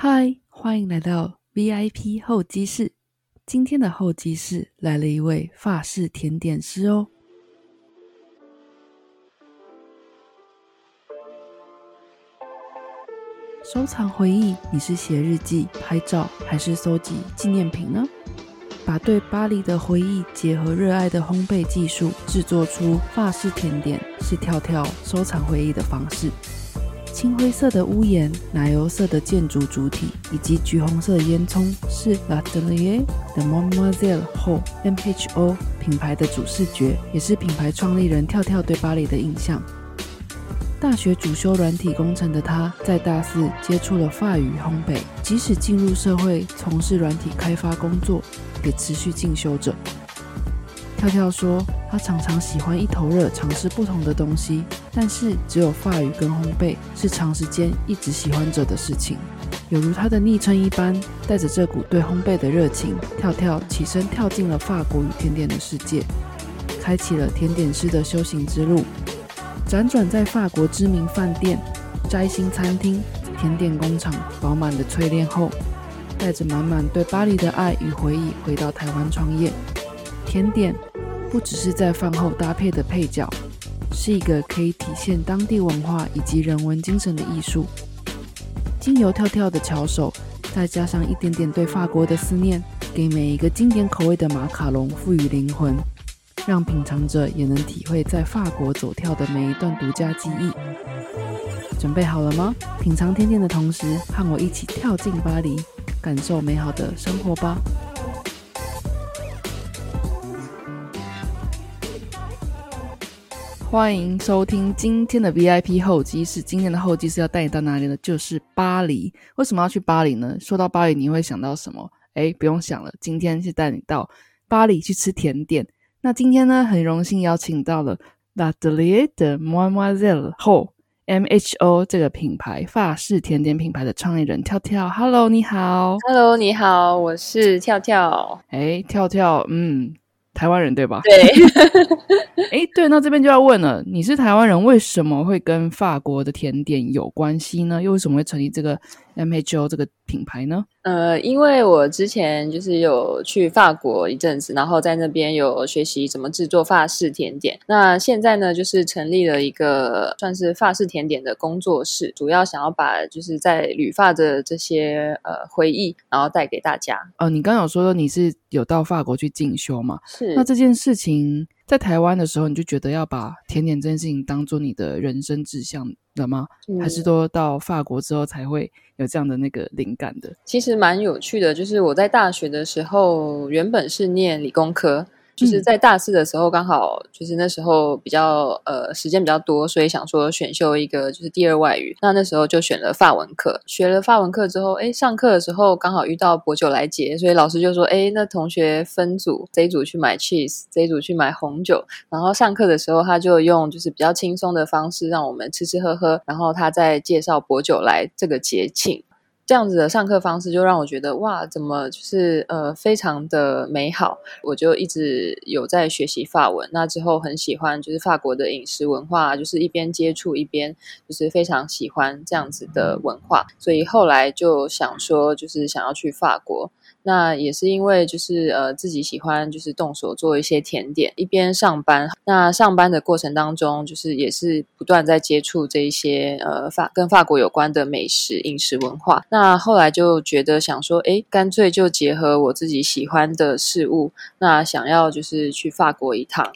嗨，欢迎来到 VIP 候机室。今天的候机室来了一位法式甜点师哦。收藏回忆，你是写日记、拍照，还是搜集纪念品呢？把对巴黎的回忆结合热爱的烘焙技术，制作出法式甜点，是跳跳收藏回忆的方式。青灰色的屋檐、奶油色的建筑主体以及橘红色的烟囱，是 L'Atelier de Mademoiselle Ho (MHO) 品牌的主视觉，也是品牌创立人跳跳对巴黎的印象。大学主修软体工程的他，在大四接触了法语烘焙，即使进入社会从事软体开发工作，也持续进修着。跳跳说，他常常喜欢一头热尝试不同的东西，但是只有法语跟烘焙是长时间一直喜欢着的事情。有如他的昵称一般，带着这股对烘焙的热情，跳跳起身跳进了法国与甜点的世界，开启了甜点师的修行之路。辗转在法国知名饭店、摘星餐厅、甜点工厂饱满的淬炼后，带着满满对巴黎的爱与回忆回到台湾创业。甜点不只是在饭后搭配的配角，是一个可以体现当地文化以及人文精神的艺术。经由跳跳的巧手，再加上一点点对法国的思念，给每一个经典口味的马卡龙赋予灵魂，让品尝者也能体会在法国走跳的每一段独家记忆。准备好了吗？品尝甜点的同时，和我一起跳进巴黎，感受美好的生活吧！欢迎收听今天的 VIP 候机室。今天的候机室要带你到哪里呢？就是巴黎。为什么要去巴黎呢？说到巴黎，你会想到什么？哎，不用想了，今天是带你到巴黎去吃甜点。那今天呢，很荣幸邀请到了 L'Atelier de Mademoiselle Ho (MHO) 这个品牌法式甜点品牌的创意人跳跳。Hello，你好。Hello，你好，我是跳跳。哎，跳跳，嗯，台湾人对吧？对，哎，对，那这边就要问了，你是台湾人，为什么会跟法国的甜点有关系呢？又为什么会成立这个 MHO 这个品牌呢？呃，因为我之前就是有去法国一阵子，然后在那边有学习怎么制作法式甜点。那现在呢，就是成立了一个算是法式甜点的工作室，主要想要把就是在旅发的这些呃回忆，然后带给大家。哦，你刚刚有说你是有到法国去进修嘛？是那这件事情在台湾的时候，你就觉得要把甜点这件事情当做你的人生志向了吗？还是嗯说到法国之后才会有这样的那个灵感的？其实蛮有趣的，就是我在大学的时候，原本是念理工科，就是嗯在大四的时候，刚好就是那时候比较呃时间比较多，所以想说选修一个就是第二外语。那那时候就选了法文课，学了法文课之后，哎，上课的时候刚好遇到博酒来节，所以老师就说，哎，那同学分组，这一组去买 cheese，这一组去买红酒。然后上课的时候，他就用就是比较轻松的方式让我们吃吃喝喝，然后他再介绍博酒来这个节庆。这样子的上课方式就让我觉得哇，怎么就是呃非常的美好。我就一直有在学习法文，那之后很喜欢就是法国的饮食文化，就是一边接触一边就是非常喜欢这样子的文化，所以后来就想说就是想要去法国。那也是因为就是呃自己喜欢就是动手做一些甜点，一边上班。那上班的过程当中，就是也是不断在接触这一些呃法跟法国有关的美食饮食文化。那后来就觉得想说，诶，干脆就结合我自己喜欢的事物，那想要就是去法国一趟。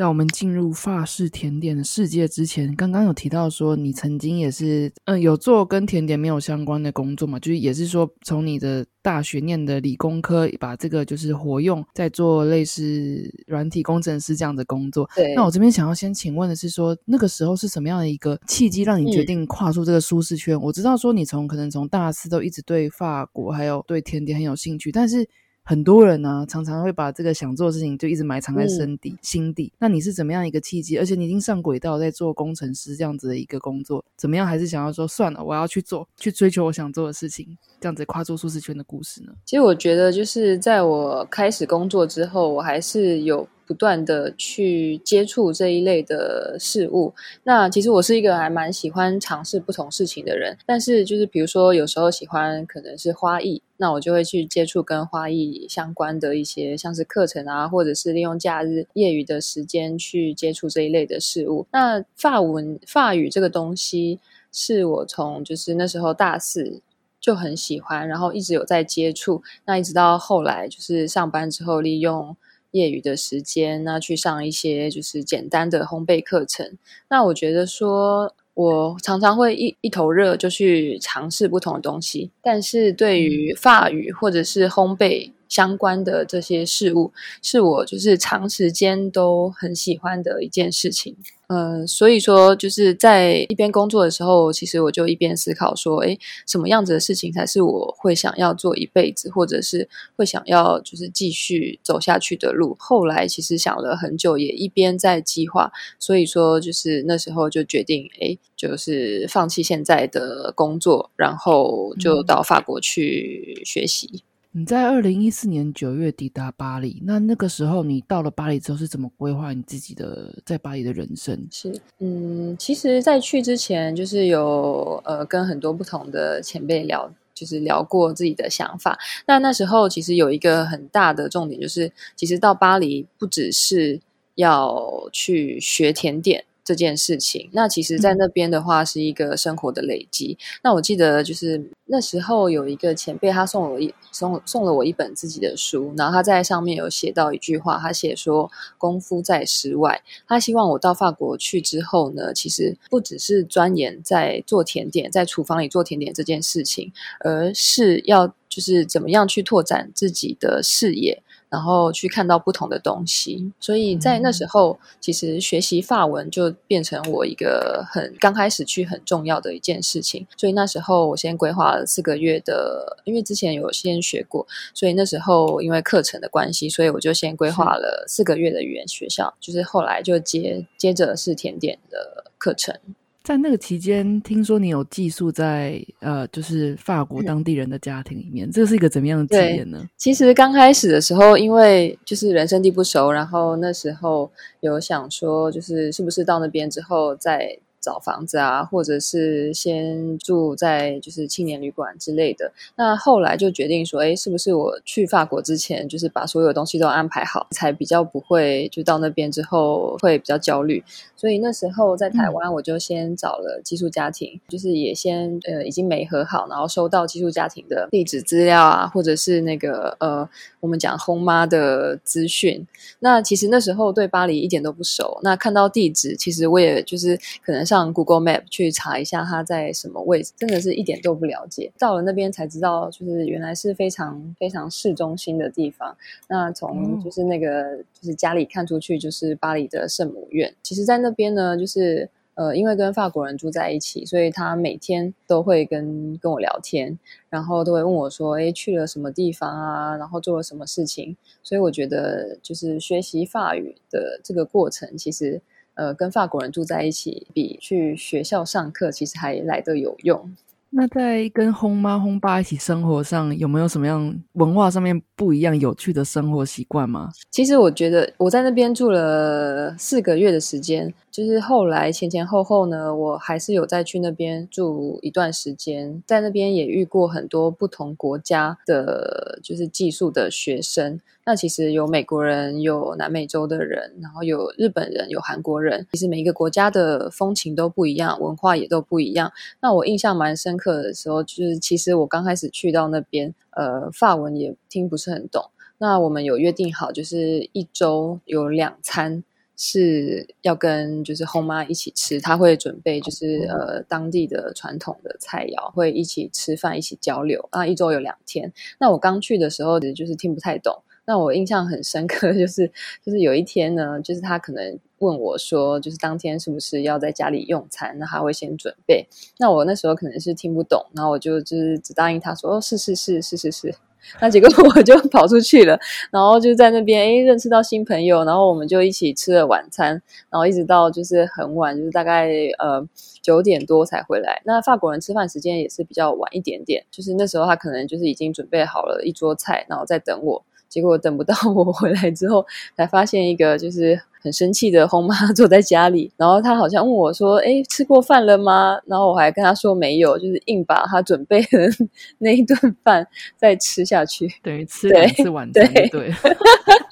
让我们进入法式甜点的世界之前，刚刚有提到说你曾经也是嗯有做跟甜点没有相关的工作嘛，就是也是说从你的大学念的理工科把这个就是活用在做类似软体工程师这样的工作。对，那我这边想要先请问的是说，那个时候是什么样的一个契机让你决嗯定跨出这个舒适圈？我知道说你从可能从大四都一直对法国还有对甜点很有兴趣，但是很多人呢、常常会把这个想做的事情就一直埋藏在嗯身底、心底。那你是怎么样一个契机？而且你已经上轨道，在做工程师这样子的一个工作，怎么样？还是想要说算了，我要去做，去追求我想做的事情，这样子跨出舒适圈的故事呢？其实我觉得，就是在我开始工作之后，我还是有不断的去接触这一类的事物。那其实我是一个还蛮喜欢尝试不同事情的人，但是就是比如说有时候喜欢可能是花艺，那我就会去接触跟花艺相关的一些像是课程啊，或者是利用假日业余的时间去接触这一类的事物。那法文法语这个东西是我从就是那时候大四。就很喜欢，然后一直有在接触。那一直到后来，就是上班之后，利用业余的时间，那去上一些就是简单的烘焙课程。那我觉得说，我常常会一一头热就去尝试不同的东西，但是对于法语或者是烘焙。相关的这些事物，是我就是长时间都很喜欢的一件事情。嗯，所以说就是在一边工作的时候，其实我就一边思考说，哎，什么样子的事情才是我会想要做一辈子，或者是会想要就是继续走下去的路。后来其实想了很久，也一边在计划。所以说，就是那时候就决定，哎，就是放弃现在的工作，然后就到法国去学习。你在二零一四年九月抵达巴黎，那那个时候你到了巴黎之后是怎么规划你自己的在巴黎的人生？是，嗯，其实，在去之前，就是有呃跟很多不同的前辈聊，就是聊过自己的想法。那那时候其实有一个很大的重点，就是其实到巴黎不只是要去学甜点。这件事情，那其实，在那边的话是一个生活的累积。那我记得，就是那时候有一个前辈，他送我一送送了我一本自己的书，然后他在上面有写到一句话，他写说：“功夫在室外。”他希望我到法国去之后呢，其实不只是钻研在做甜点，在厨房里做甜点这件事情，而是要就是怎么样去拓展自己的视野。然后去看到不同的东西，所以在那时候，其实学习法文就变成我一个很刚开始去很重要的一件事情。所以那时候我先规划了四个月的，因为之前有先学过，所以那时候因为课程的关系，所以我就先规划了四个月的语言学校，就是后来就接接着是甜点的课程。在那个期间，听说你有寄宿在呃，就是法国当地人的家庭里面，这是一个怎么样的体验呢？其实刚开始的时候，因为就是人生地不熟，然后那时候有想说，就是是不是到那边之后再。找房子啊，或者是先住在就是青年旅馆之类的。那后来就决定说，哎，是不是我去法国之前，就是把所有东西都安排好，才比较不会就到那边之后会比较焦虑。所以那时候在台湾，我就先找了寄宿家庭，就是也先呃已经没和好，然后收到寄宿家庭的地址资料啊，或者是那个呃我们讲轰妈的资讯。那其实那时候对巴黎一点都不熟，那看到地址，其实我也就是可能。上 Google Map 去查一下它在什么位置，真的是一点都不了解。到了那边才知道，就是原来是非常非常市中心的地方。那从就是那个就是家里看出去，就是巴黎的圣母院。其实，在那边呢，就是呃，因为跟法国人住在一起，所以他每天都会跟跟我聊天，然后都会问我说：“哎，去了什么地方啊？然后做了什么事情？”所以我觉得，就是学习法语的这个过程，其实。呃，跟法国人住在一起，比去学校上课其实还来得有用。那在跟轰妈轰爸一起生活上，有没有什么样文化上面不一样、有趣的生活习惯吗？其实我觉得我在那边住了四个月的时间。就是后来前前后后呢，我还是有再去那边住一段时间，在那边也遇过很多不同国家的，就是寄宿的学生。那其实有美国人，有南美洲的人，然后有日本人，有韩国人。其实每一个国家的风情都不一样，文化也都不一样。那我印象蛮深刻的时候，就是其实我刚开始去到那边，呃，法文也听不是很懂。那我们有约定好，就是一周有两餐。是要跟就是后妈一起吃，她会准备就是呃当地的传统的菜肴，会一起吃饭，一起交流。那一周有两天。那我刚去的时候，就是听不太懂。那我印象很深刻，就是就是有一天呢，就是他可能问我说，就是当天是不是要在家里用餐？那他会先准备。那我那时候可能是听不懂，然后我就就是只答应他说，哦，是是是是是是。那结果我就跑出去了，然后就在那边哎认识到新朋友，然后我们就一起吃了晚餐，然后一直到就是很晚，就是大概呃九点多才回来。那法国人吃饭时间也是比较晚一点点，就是那时候他可能就是已经准备好了一桌菜，然后在等我。结果等不到我回来之后，才发现一个就是很生气的红妈 坐在家里，然后她好像问我说：“哎，吃过饭了吗？”然后我还跟她说没有，就是硬把她准备的 那一顿饭再吃下去，等于吃两次晚餐，对，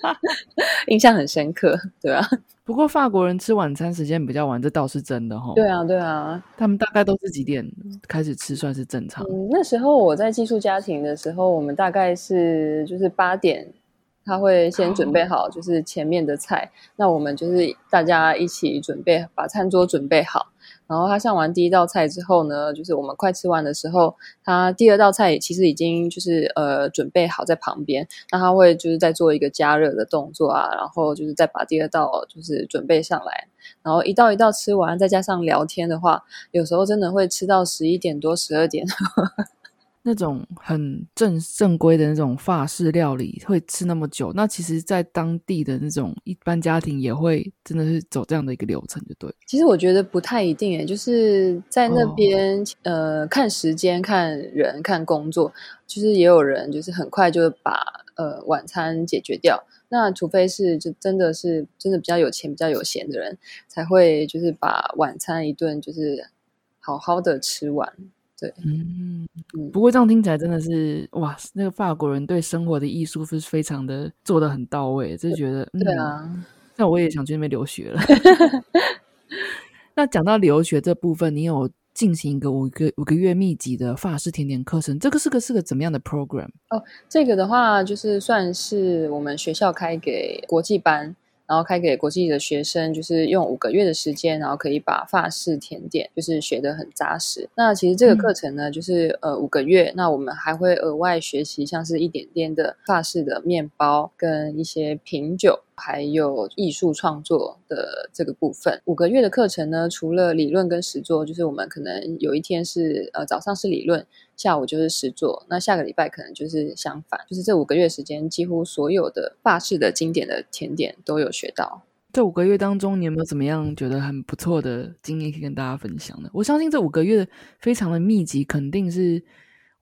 印象很深刻，对吧？不过法国人吃晚餐时间比较晚，这倒是真的哈。对啊，对啊，他们大概都是几点开始吃算是正常？嗯，那时候我在寄宿家庭的时候，我们大概是就是八点，他会先准备好就是前面的菜，那我们就是大家一起准备把餐桌准备好。然后他上完第一道菜之后呢，就是我们快吃完的时候，他第二道菜其实已经就是呃准备好在旁边，那他会就是在做一个加热的动作啊，然后就是再把第二道就是准备上来，然后一道一道吃完，再加上聊天的话，有时候真的会吃到十一点多、十二点。那种很正正规的那种法式料理会吃那么久，那其实，在当地的那种一般家庭也会真的是走这样的一个流程，就对。其实我觉得不太一定诶，就是在那边呃看时间、看人、看工作，就是也有人就是很快就把呃晚餐解决掉。那除非是就真的是真的比较有钱、比较有闲的人，才会就是把晚餐一顿就是好好的吃完。对，嗯，不过这样听起来真的是哇，那个法国人对生活的艺术是非常的做的很到位，就觉得对啊，那我也想去那边留学了。那讲到留学这部分，你有进行一个五个五个月密集的法式甜点课程，这个是个是个怎么样的 program？哦，这个的话就是算是我们学校开给国际班。然后开给国际的学生，就是用五个月的时间，然后可以把法式甜点就是学得很扎实。那其实这个课程呢，就是呃五个月，那我们还会额外学习像是一点点的法式的面包跟一些品酒。还有艺术创作的这个部分，五个月的课程呢，除了理论跟实作，就是我们可能有一天是呃早上是理论，下午就是实作。那下个礼拜可能就是相反，就是这五个月时间，几乎所有的法式的经典的甜点都有学到。这五个月当中，你有没有怎么样觉得很不错的经验可以跟大家分享呢？我相信这五个月非常的密集，肯定是。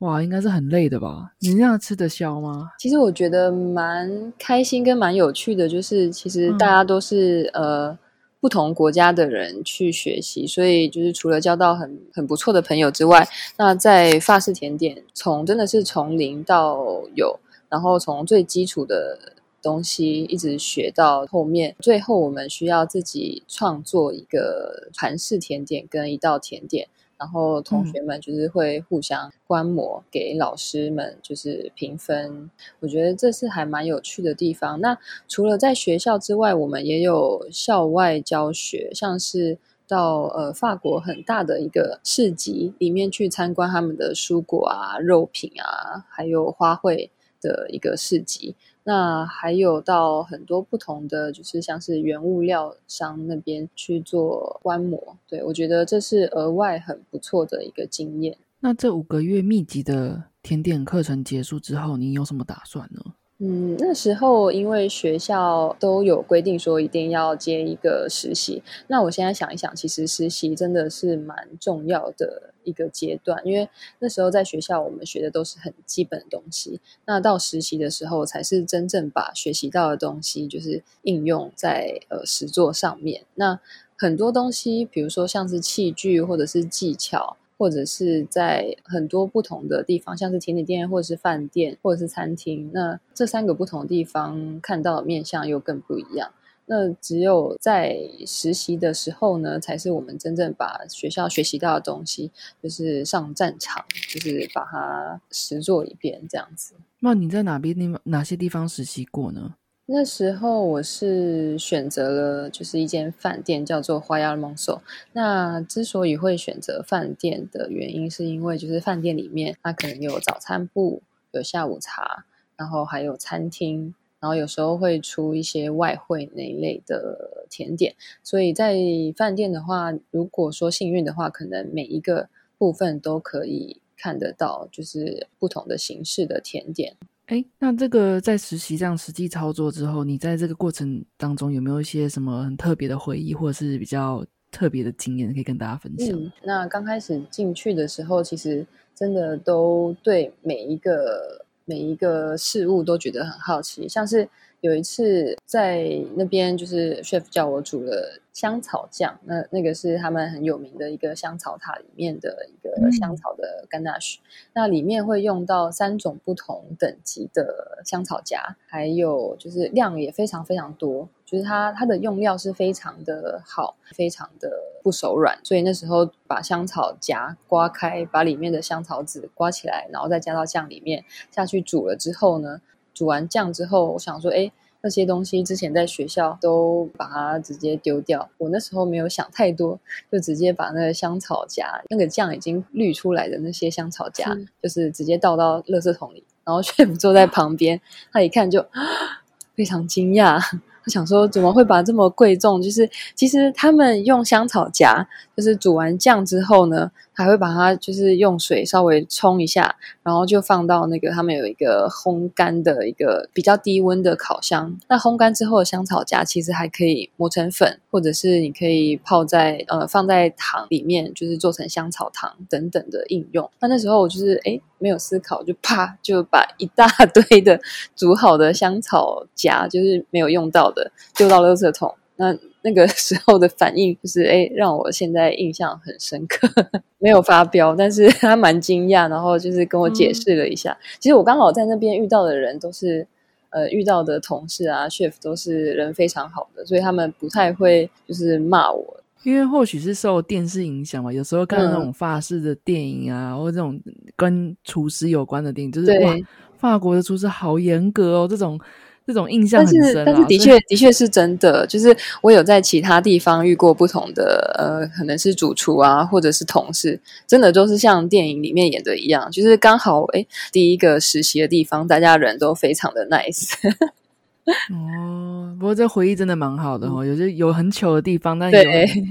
哇，应该是很累的吧？你那样吃得消吗？其实我觉得蛮开心跟蛮有趣的，就是其实大家都是呃不同国家的人去学习，所以就是除了交到很很不错的朋友之外，那在法式甜点从真的是从零到有，然后从最基础的东西一直学到后面，最后我们需要自己创作一个韩式甜点跟一道甜点。然后同学们就是会互相观摩，给老师们就是评分。我觉得这是还蛮有趣的地方。那除了在学校之外，我们也有校外教学，像是到呃法国很大的一个市集里面去参观他们的蔬果啊、肉品啊，还有花卉的一个市集。那还有到很多不同的，就是像是原物料商那边去做观摩，对我觉得这是额外很不错的一个经验。那这五个月密集的甜点课程结束之后，你有什么打算呢？嗯，那时候因为学校都有规定说一定要接一个实习，那我现在想一想，其实实习真的是蛮重要的一个阶段，因为那时候在学校我们学的都是很基本的东西，那到实习的时候才是真正把学习到的东西就是应用在呃实作上面。那很多东西，比如说像是器具或者是技巧。或者是在很多不同的地方，像是甜点店，或者是饭店，或者是餐厅，那这三个不同的地方看到的面相又更不一样。那只有在实习的时候呢，才是我们真正把学校学习到的东西，就是上战场，就是把它实做一遍这样子。那你在哪边地方哪些地方实习过呢？那时候我是选择了就是一间饭店，叫做花亚蒙索。那之所以会选择饭店的原因，是因为就是饭店里面它可能有早餐部、有下午茶，然后还有餐厅，然后有时候会出一些外汇那一类的甜点。所以在饭店的话，如果说幸运的话，可能每一个部分都可以看得到，就是不同的形式的甜点。哎，那这个在实习这样实际操作之后，你在这个过程当中有没有一些什么很特别的回忆，或者是比较特别的经验可以跟大家分享？嗯，那刚开始进去的时候，其实真的都对每一个每一个事物都觉得很好奇，像是。有一次在那边，就是 chef 叫我煮了香草酱，那那个是他们很有名的一个香草塔里面的一个香草的 ganache，那里面会用到三种不同等级的香草荚，还有就是量也非常非常多，就是它它的用料是非常的好，非常的不手软，所以那时候把香草荚刮开，把里面的香草籽刮起来，然后再加到酱里面下去煮了之后呢。煮完酱之后，我想说，哎，那些东西之前在学校都把它直接丢掉。我那时候没有想太多，就直接把那个香草荚，那个酱已经滤出来的那些香草荚，就是直接倒到垃圾桶里。然后 chef 坐在旁边，他一看就非常惊讶。我想说，怎么会把这么贵重？就是其实他们用香草荚，就是煮完酱之后呢，还会把它就是用水稍微冲一下，然后就放到那个他们有一个烘干的一个比较低温的烤箱。那烘干之后的香草荚其实还可以磨成粉，或者是你可以泡在呃放在糖里面，就是做成香草糖等等的应用。那那时候我就是哎没有思考，就啪就把一大堆的煮好的香草荚，就是没有用到的。丢到垃圾桶，那那个 时候的反应就是，哎，让我现在印象很深刻。没有发飙，但是 他蛮惊讶，然后就是跟我解释了一下。其实我刚好在那边遇到的人都是，呃，遇到的同事啊，chef 都是人非常好的，所以他们不太会就是骂我。因为或许是受电视影响嘛，有时候看那种法式的电影啊，或者这种跟厨师有关的电影，就是哇，法国的厨师好严格哦，这种。这种印象很深，但是的确的确是真的。就是我有在其他地方遇过不同的呃，可能是主厨啊，或者是同事，真的都是像电影里面演的一样，就是刚好哎，第一个实习的地方，大家人都非常的 nice。哦，不过这回忆真的蛮好的哦，有些有很糗的地方，但有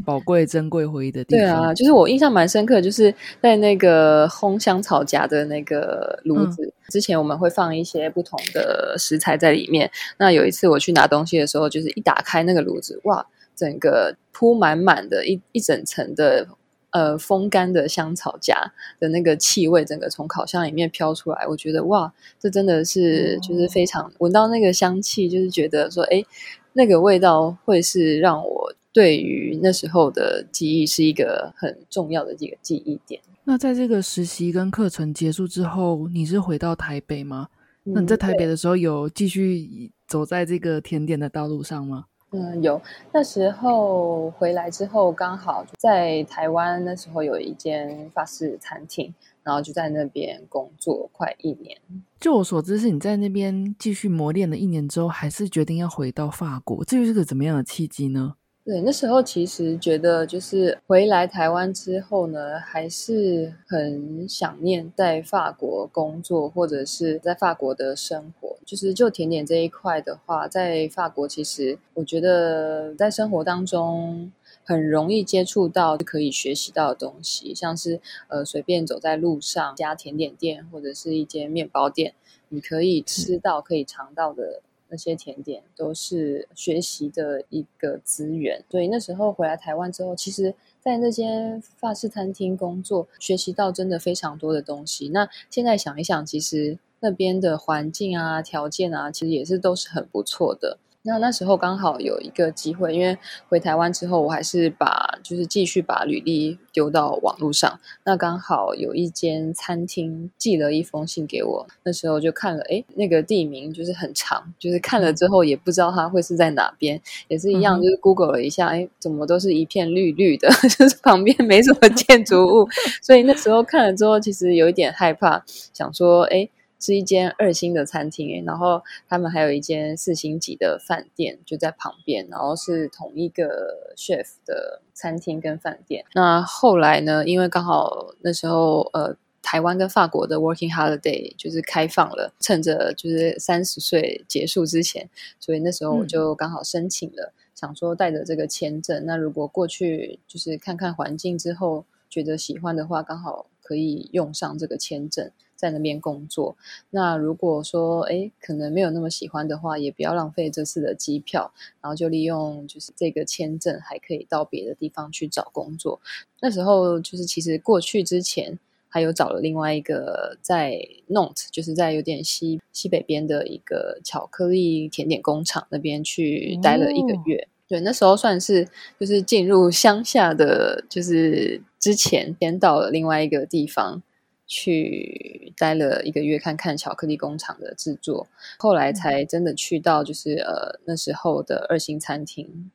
宝贵珍贵回忆的地方。对啊，就是我印象蛮深刻，就是在那个烘香草荚的那个炉子之前，我们会放一些不同的食材在里面。那有一次我去拿东西的时候，就是一打开那个炉子，哇，整个铺满满的一一整层的。呃，风干的香草荚的那个气味，整个从烤箱里面飘出来，我觉得哇，这真的是就是非常闻到那个香气，就是觉得说，哎，那个味道会是让我对于那时候的记忆是一个很重要的一个记忆点。那在这个实习跟课程结束之后，你是回到台北吗？那你在台北的时候有继续走在这个甜点的道路上吗？嗯，嗯有那时候回来之后，刚好在台湾，那时候有一间法式餐厅，然后就在那边工作快一年。就我所知，是你在那边继续磨练了一年之后，还是决定要回到法国？这又是个怎么样的契机呢？对，那时候其实觉得，就是回来台湾之后呢，还是很想念在法国工作，或者是在法国的生活。就是就甜点这一块的话，在法国其实我觉得在生活当中很容易接触到可以学习到的东西，像是呃随便走在路上，家甜点店或者是一间面包店，你可以吃到、可以尝到的。那些甜点都是学习的一个资源，所以那时候回来台湾之后，其实，在那间法式餐厅工作，学习到真的非常多的东西。那现在想一想，其实那边的环境啊、条件啊，其实也是都是很不错的。那那时候刚好有一个机会，因为回台湾之后，我还是把就是继续把履历丢到网络上。那刚好有一间餐厅寄了一封信给我，那时候就看了，哎，那个地名就是很长，就是看了之后也不知道它会是在哪边，也是一样，就是 Google 了一下，哎，怎么都是一片绿绿的，就是旁边没什么建筑物，所以那时候看了之后，其实有一点害怕，想说，哎。是一间二星的餐厅然后他们还有一间四星级的饭店就在旁边，然后是同一个 chef 的餐厅跟饭店。那后来呢，因为刚好那时候呃，台湾跟法国的 working holiday 就是开放了，趁着就是三十岁结束之前，所以那时候我就刚好申请了，想说带着这个签证，那如果过去就是看看环境之后觉得喜欢的话，刚好可以用上这个签证。在那边工作，那如果说哎，可能没有那么喜欢的话，也不要浪费这次的机票，然后就利用就是这个签证，还可以到别的地方去找工作。那时候就是其实过去之前。还有找了另外一个在 Note，就是在有点西西北边的一个巧克力甜点工厂那边去待了一个月。对，那时候算是就是进入乡下的，就是之前先到了另外一个地方去待了一个月，看看巧克力工厂的制作，后来才真的去到就是呃那时候的二星餐厅。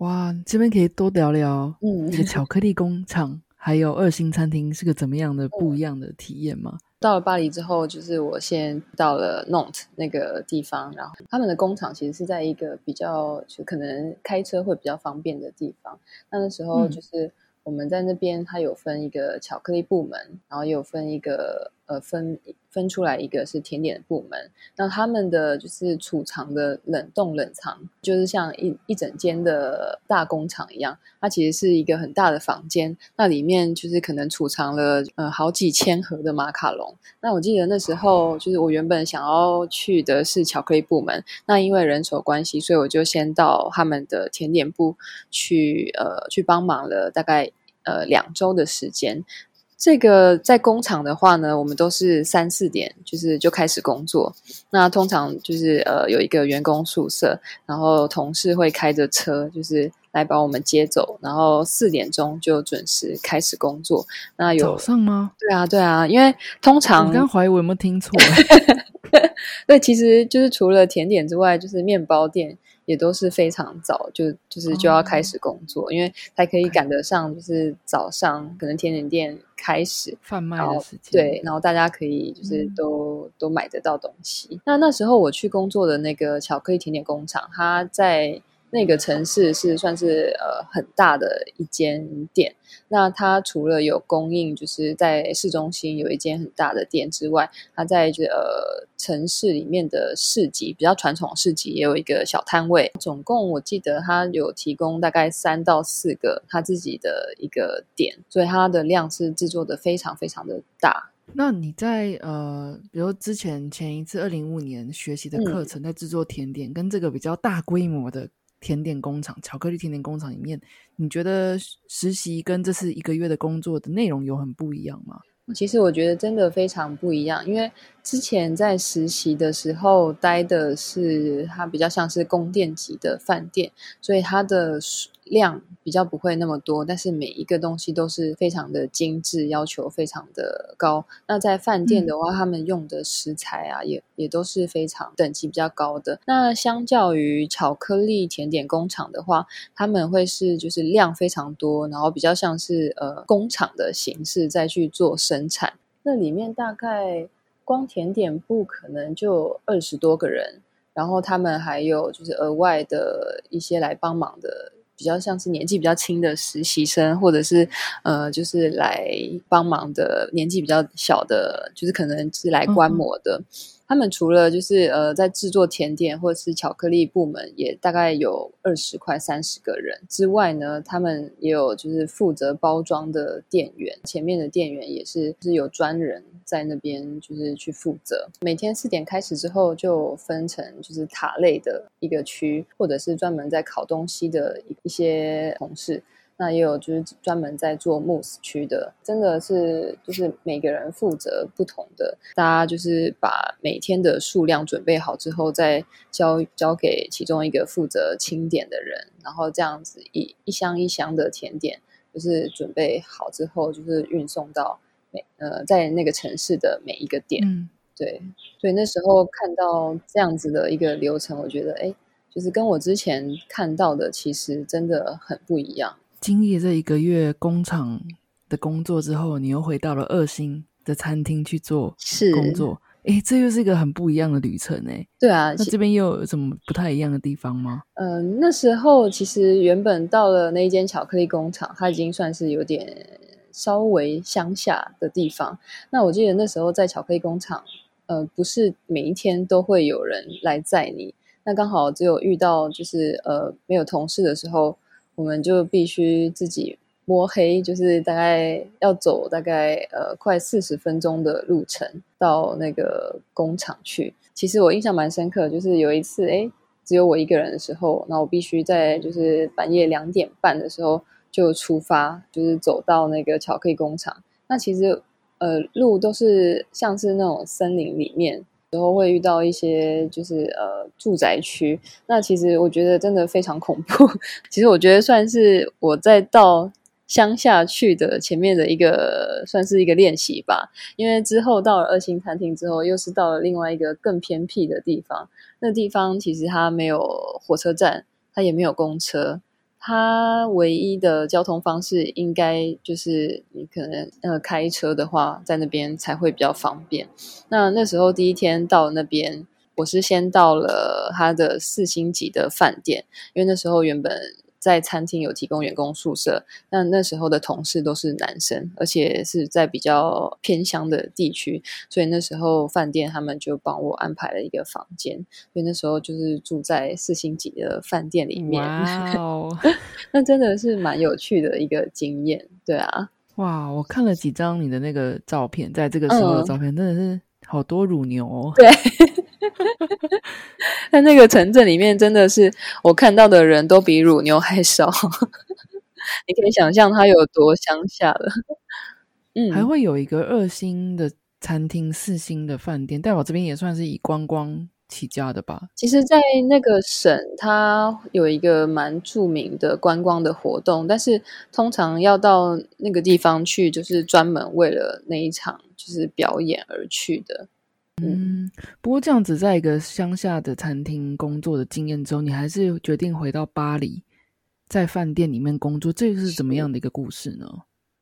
哇，这边可以多聊聊，嗯，这个巧克力工厂还有二星餐厅是个怎么样的不一样的体验吗？到了巴黎之后，就是我先到了 Not 那个地方，然后他们的工厂其实是在一个比较就可能开车会比较方便的地方。那那时候就是我们在那边，它有分一个巧克力部门，然后也有分一个。呃，分分出来一个是甜点部门，那他们的就是储藏的冷冻冷藏，就是像一一整间的大工厂一样，它其实是一个很大的房间，那里面就是可能储藏了呃好几千盒的马卡龙。那我记得那时候就是我原本想要去的是巧克力部门，那因为人手关系，所以我就先到他们的甜点部去呃去帮忙了大概呃两周的时间。这个在工厂的话呢，我们都是三四点就是就开始工作。那通常就是呃有一个员工宿舍，然后同事会开着车就是来把我们接走，然后四点钟就准时开始工作。那有早上吗？对啊，对啊，因为通常我刚怀疑我有没有听错。对，其实就是除了甜点之外，就是面包店。也都是非常早就就是就要开始工作，因为才可以赶得上，就是早上可能甜点店开始贩卖的时间，对，然后大家可以就是都都买得到东西。那那时候我去工作的那个巧克力甜点工厂，它在。那个城市是算是呃很大的一间店，那它除了有供应，就是在市中心有一间很大的店之外，它在这呃城市里面的市集，比较传统市集也有一个小摊位。总共我记得它有提供大概三到四个它自己的一个点，所以它的量是制作的非常非常的大。那你在呃，比如之前前一次二零五年学习的课程，在制作甜点，跟这个比较大规模的。甜点工厂，巧克力甜点工厂里面，你觉得实习跟这次一个月的工作的内容有很不一样吗？其实我觉得真的非常不一样，因为之前在实习的时候待的是它比较像是宫殿级的饭店，所以它的量比较不会那么多，但是每一个东西都是非常的精致，要求非常的高。那在饭店的话，他们用的食材啊，也也都是非常等级比较高的。那相较于巧克力甜点工厂的话，他们会是就是量非常多，然后比较像是呃工厂的形式再去做生产。那里面大概光甜点部可能就二十多个人，然后他们还有就是额外的一些来帮忙的。比较像是年纪比较轻的实习生，或者是呃，就是来帮忙的年纪比较小的，就是可能是来观摩的。他们除了就是呃在制作甜点或者是巧克力部门，也大概有二十块三十个人之外呢，他们也有就是负责包装的店员，前面的店员也是就是有专人在那边就是去负责。每天四点开始之后，就分成就是塔类的一个区，或者是专门在烤东西的一一些同事。那也有就是专门在做慕斯区的，真的是就是每个人负责不同的，大家就是把每天的数量准备好之后，再交交给其中一个负责清点的人，然后这样子一一箱一箱的甜点，就是准备好之后，就是运送到每呃在那个城市的每一个点。嗯，对，所以那时候看到这样子的一个流程，我觉得哎，就是跟我之前看到的其实真的很不一样。经历这一个月工厂的工作之后，你又回到了二星的餐厅去做工作。哎，这又是一个很不一样的旅程哎。对啊，那这边又有什么不太一样的地方吗？嗯，那时候其实原本到了那一间巧克力工厂，它已经算是有点稍微乡下的地方。那我记得那时候在巧克力工厂，呃，不是每一天都会有人来载你。那刚好只有遇到就是呃没有同事的时候。我们就必须自己摸黑，就是大概要走大概呃快四十分钟的路程到那个工厂去。其实我印象蛮深刻，就是有一次哎，只有我一个人的时候，那我必须在就是半夜两点半的时候就出发，就是走到那个巧克力工厂。那其实。呃路都是像是那种森林里面。时候会遇到一些就是呃住宅区，那其实我觉得真的非常恐怖。其实我觉得算是我在到乡下去的前面的一个算是一个练习吧，因为之后到了二星餐厅之后，又是到了另外一个更偏僻的地方。那地方其实它没有火车站，它也没有公车。它唯一的交通方式应该就是你可能呃开车的话，在那边才会比较方便。那那时候第一天到那边，我是先到了它的四星级的饭店，因为那时候原本。在餐厅有提供员工宿舍，但那时候的同事都是男生，而且是在比较偏乡的地区，所以那时候饭店他们就帮我安排了一个房间，所以那时候就是住在四星级的饭店里面。哇哦，那真的是蛮有趣的一个经验，对啊。哇，我看了几张你的那个照片，在这个时候的照片，真的是好多乳牛哦。对。在那个城镇里面，真的是我看到的人都比乳牛还少。你可以想象它有多乡下了。嗯，还会有一个二星的餐厅、四星的饭店，但我这边也算是以观光起家的吧。其实，在那个省，它有一个蛮著名的观光的活动，但是通常要到那个地方去，就是专门为了那一场就是表演而去的。嗯，不过这样子在一个乡下的餐厅工作的经验之后，你还是决定回到巴黎，在饭店里面工作，这个是怎么样的一个故事呢？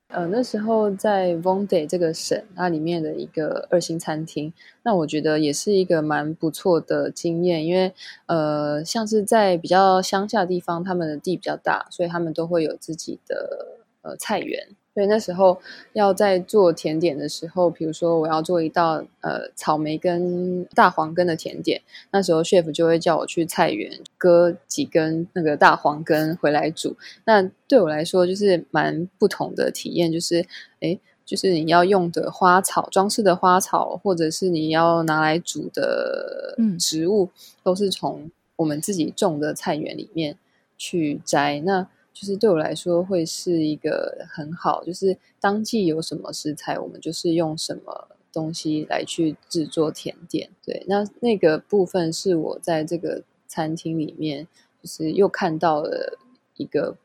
呃，那时候在 Vendée 这个省，它里面的一个二星餐厅，那我觉得也是一个蛮不错的经验，因为呃，像是在比较乡下地方，他们的地比较大，所以他们都会有自己的呃菜园。所以那时候要在做甜点的时候，比如说我要做一道呃草莓跟大黄根的甜点，那时候 chef 就会叫我去菜园割几根那个大黄根回来煮。那对我来说就是蛮不同的体验，就是诶，就是你要用的花草装饰的花草，或者是你要拿来煮的植物，都是从我们自己种的菜园里面去摘。那就是对我来说会是一个很好，就是当季有什么食材，我们就是用什么东西来去制作甜点。对，那那个部分是我在这个餐厅里面，就是又看到了一个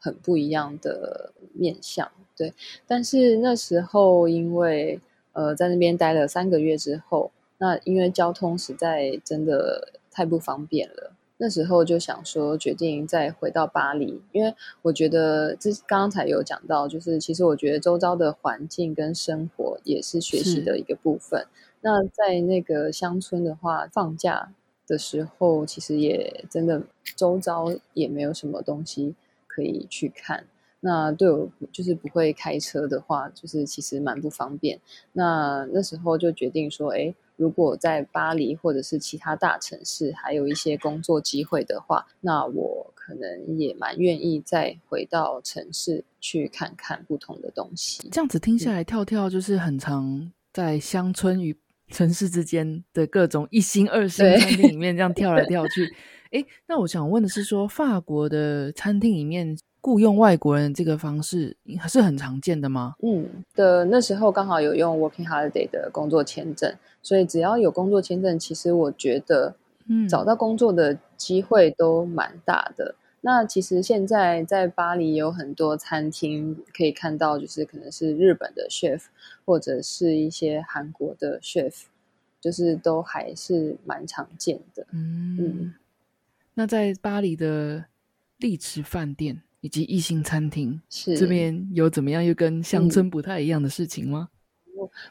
很不一样的面相。对，但是那时候因为呃在那边待了三个月之后，那因为交通实在真的太不方便了。那时候就想说，决定再回到巴黎，因为我觉得这刚才有讲到，就是其实我觉得周遭的环境跟生活也是学习的一个部分。那在那个乡村的话，放假的时候，其实也真的周遭也没有什么东西可以去看。那对我就是不会开车的话，就是其实蛮不方便。那那时候就决定说，哎。如果在巴黎或者是其他大城市还有一些工作机会的话，那我可能也蛮愿意再回到城市去看看不同的东西。这样子听下来，跳跳就是很常在乡村与 城市之间的各种一星二星餐厅里面这样跳来跳去。哎，那我想问的是，说法国的餐厅里面。雇佣外国人这个方式还是很常见的吗？嗯，的那时候刚好有用 Working Holiday 的工作签证，所以只要有工作签证，其实我觉得，嗯，找到工作的机会都蛮大的。那其实现在在巴黎有很多餐厅可以看到，就是可能是日本的 chef 或者是一些韩国的 chef，就是都还是蛮常见的。嗯，那在巴黎的丽池饭店。以及异性餐厅，是这边有怎么样又跟乡村不太一样的事情吗？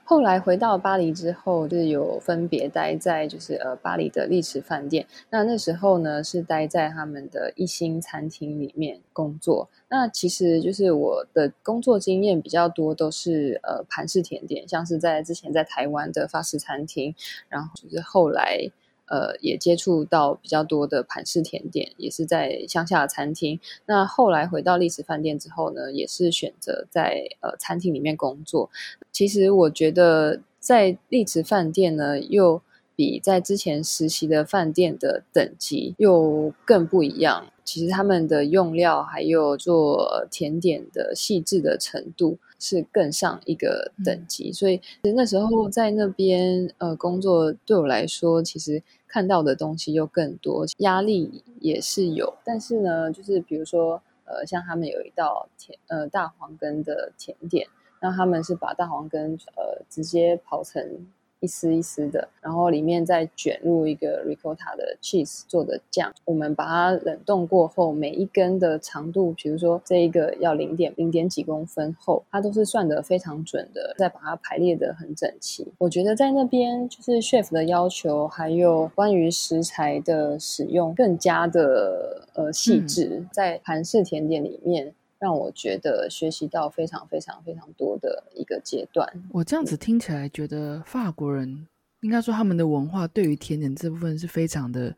后来回到巴黎之后，就是有分别待在就是呃巴黎的历池饭店。那那时候呢是待在他们的一星餐厅里面工作。那其实就是我的工作经验比较多，都是呃盘式甜点，像是在之前在台湾的法式餐厅，然后就是后来。呃，也接触到比较多的盘式甜点，也是在乡下的餐厅。那后来回到历史饭店之后呢，也是选择在呃餐厅里面工作。其实我觉得在历史饭店呢，又比在之前实习的饭店的等级又更不一样。其实他们的用料还有做甜点的细致的程度。是更上一个等级。所以那时候在那边呃工作，对我来说，其实看到的东西又更多，压力也是有。但是呢，就是比如说呃，像他们有一道甜呃大黄根的甜点，那他们是把大黄根呃直接刨成。一丝一丝的，然后里面再卷入一个 ricotta 的 cheese 做的酱。我们把它冷冻过后，每一根的长度，比如说这一个要零点零点几公分厚，它都是算得非常准的，再把它排列的很整齐。我觉得在那边就是 chef 的要求，还有关于食材的使用更加的呃细致，在韩式甜点里面。让我觉得学习到非常非常非常多的一个阶段。我这样子听起来，觉得法国人应该说他们的文化对于甜点这部分是非常的，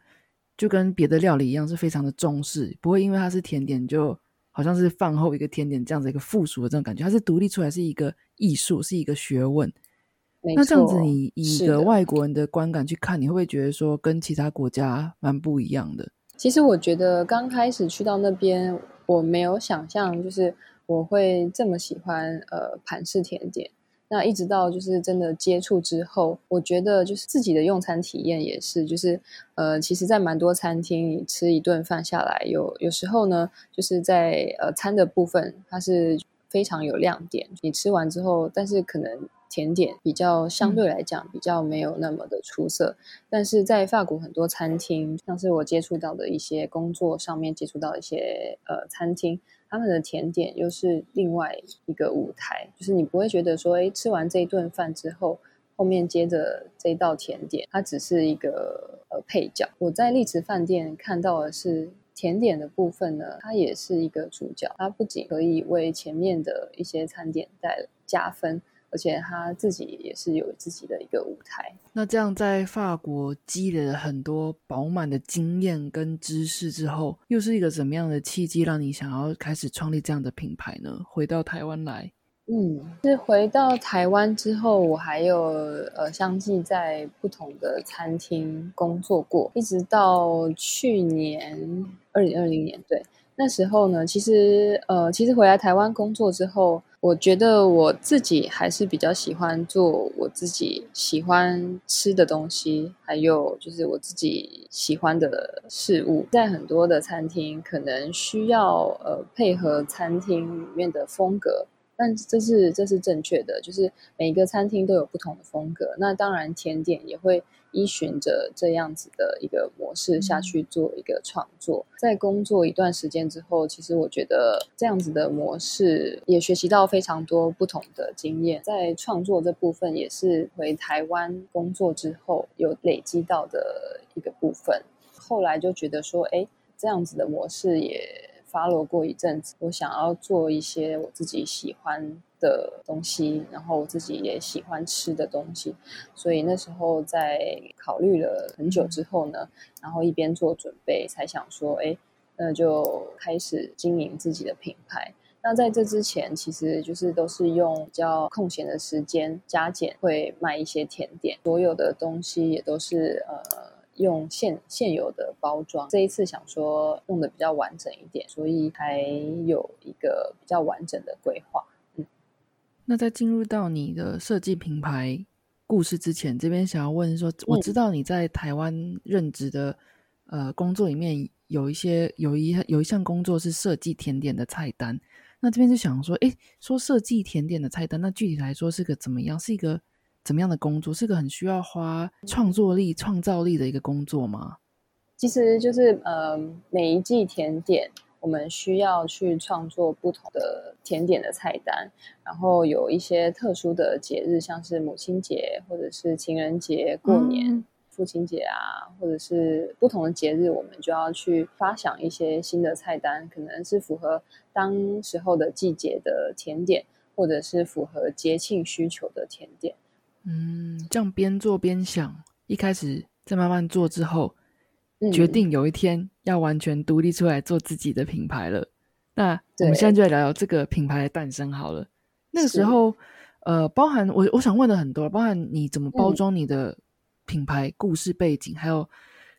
就跟别的料理一样，是非常的重视，不会因为它是甜点，就好像是饭后一个甜点这样子一个附属的这种感觉。它是独立出来，是一个艺术，是一个学问。那这样子，你以一个外国人的观感去看，你会不会觉得说跟其他国家蛮不一样的？其实我觉得刚开始去到那边。我没有想象，就是我会这么喜欢呃盘式甜点。那一直到就是真的接触之后，我觉得就是自己的用餐体验也是，就是呃，其实，在蛮多餐厅你吃一顿饭下来，有有时候呢，就是在呃餐的部分，它是非常有亮点。你吃完之后，但是可能。甜点比较相对来讲比较没有那么的出色，但是在法国很多餐厅，像是我接触到的一些工作上面接触到一些呃餐厅，他们的甜点又是另外一个舞台，就是你不会觉得说，哎，吃完这一顿饭之后，后面接着这一道甜点，它只是一个呃配角。我在丽池饭店看到的是甜点的部分呢，它也是一个主角，它不仅可以为前面的一些餐点带加分。而且他自己也是有自己的一个舞台。那这样在法国积累了很多饱满的经验跟知识之后，又是一个怎么样的契机，让你想要开始创立这样的品牌呢？回到台湾来，嗯，是回到台湾之后，我还有呃，相继在不同的餐厅工作过，一直到去年二零二零年，对。那时候呢，其实呃，其实回来台湾工作之后，我觉得我自己还是比较喜欢做我自己喜欢吃的东西，还有就是我自己喜欢的事物。在很多的餐厅，可能需要呃配合餐厅里面的风格，但这是这是正确的，就是每一个餐厅都有不同的风格。那当然，甜点也会。依循着这样子的一个模式下去做一个创作，在工作一段时间之后，其实我觉得这样子的模式也学习到非常多不同的经验，在创作这部分也是回台湾工作之后有累积到的一个部分。后来就觉得说，哎，这样子的模式也发落过一阵子，我想要做一些我自己喜欢。的东西，然后我自己也喜欢吃的东西，所以那时候在考虑了很久之后呢，然后一边做准备，才想说，哎，那就开始经营自己的品牌。那在这之前，其实就是都是用比较空闲的时间加减会卖一些甜点，所有的东西也都是呃用现现有的包装。这一次想说弄得比较完整一点，所以还有一个比较完整的规划。那在进入到你的设计品牌故事之前，这边想要问说，我知道你在台湾任职的呃工作里面有一些有一有一项工作是设计甜点的菜单。那这边就想说，哎，说设计甜点的菜单，那具体来说是个怎么样？是一个怎么样的工作？是个很需要花创作力、创造力的一个工作吗？其实就是呃，每一季甜点。我们需要去创作不同的甜点的菜单，然后有一些特殊的节日，像是母亲节或者是情人节、过年、父亲节啊，或者是不同的节日，我们就要去发想一些新的菜单，可能是符合当时候的季节的甜点，或者是符合节庆需求的甜点。嗯，这样边做边想，一开始在慢慢做之后。决定有一天要完全独立出来做自己的品牌了。那我们现在就来聊聊这个品牌的诞生好了。那个时候，呃，包含我我想问的很多，包含你怎么包装你的品牌故事背景，还有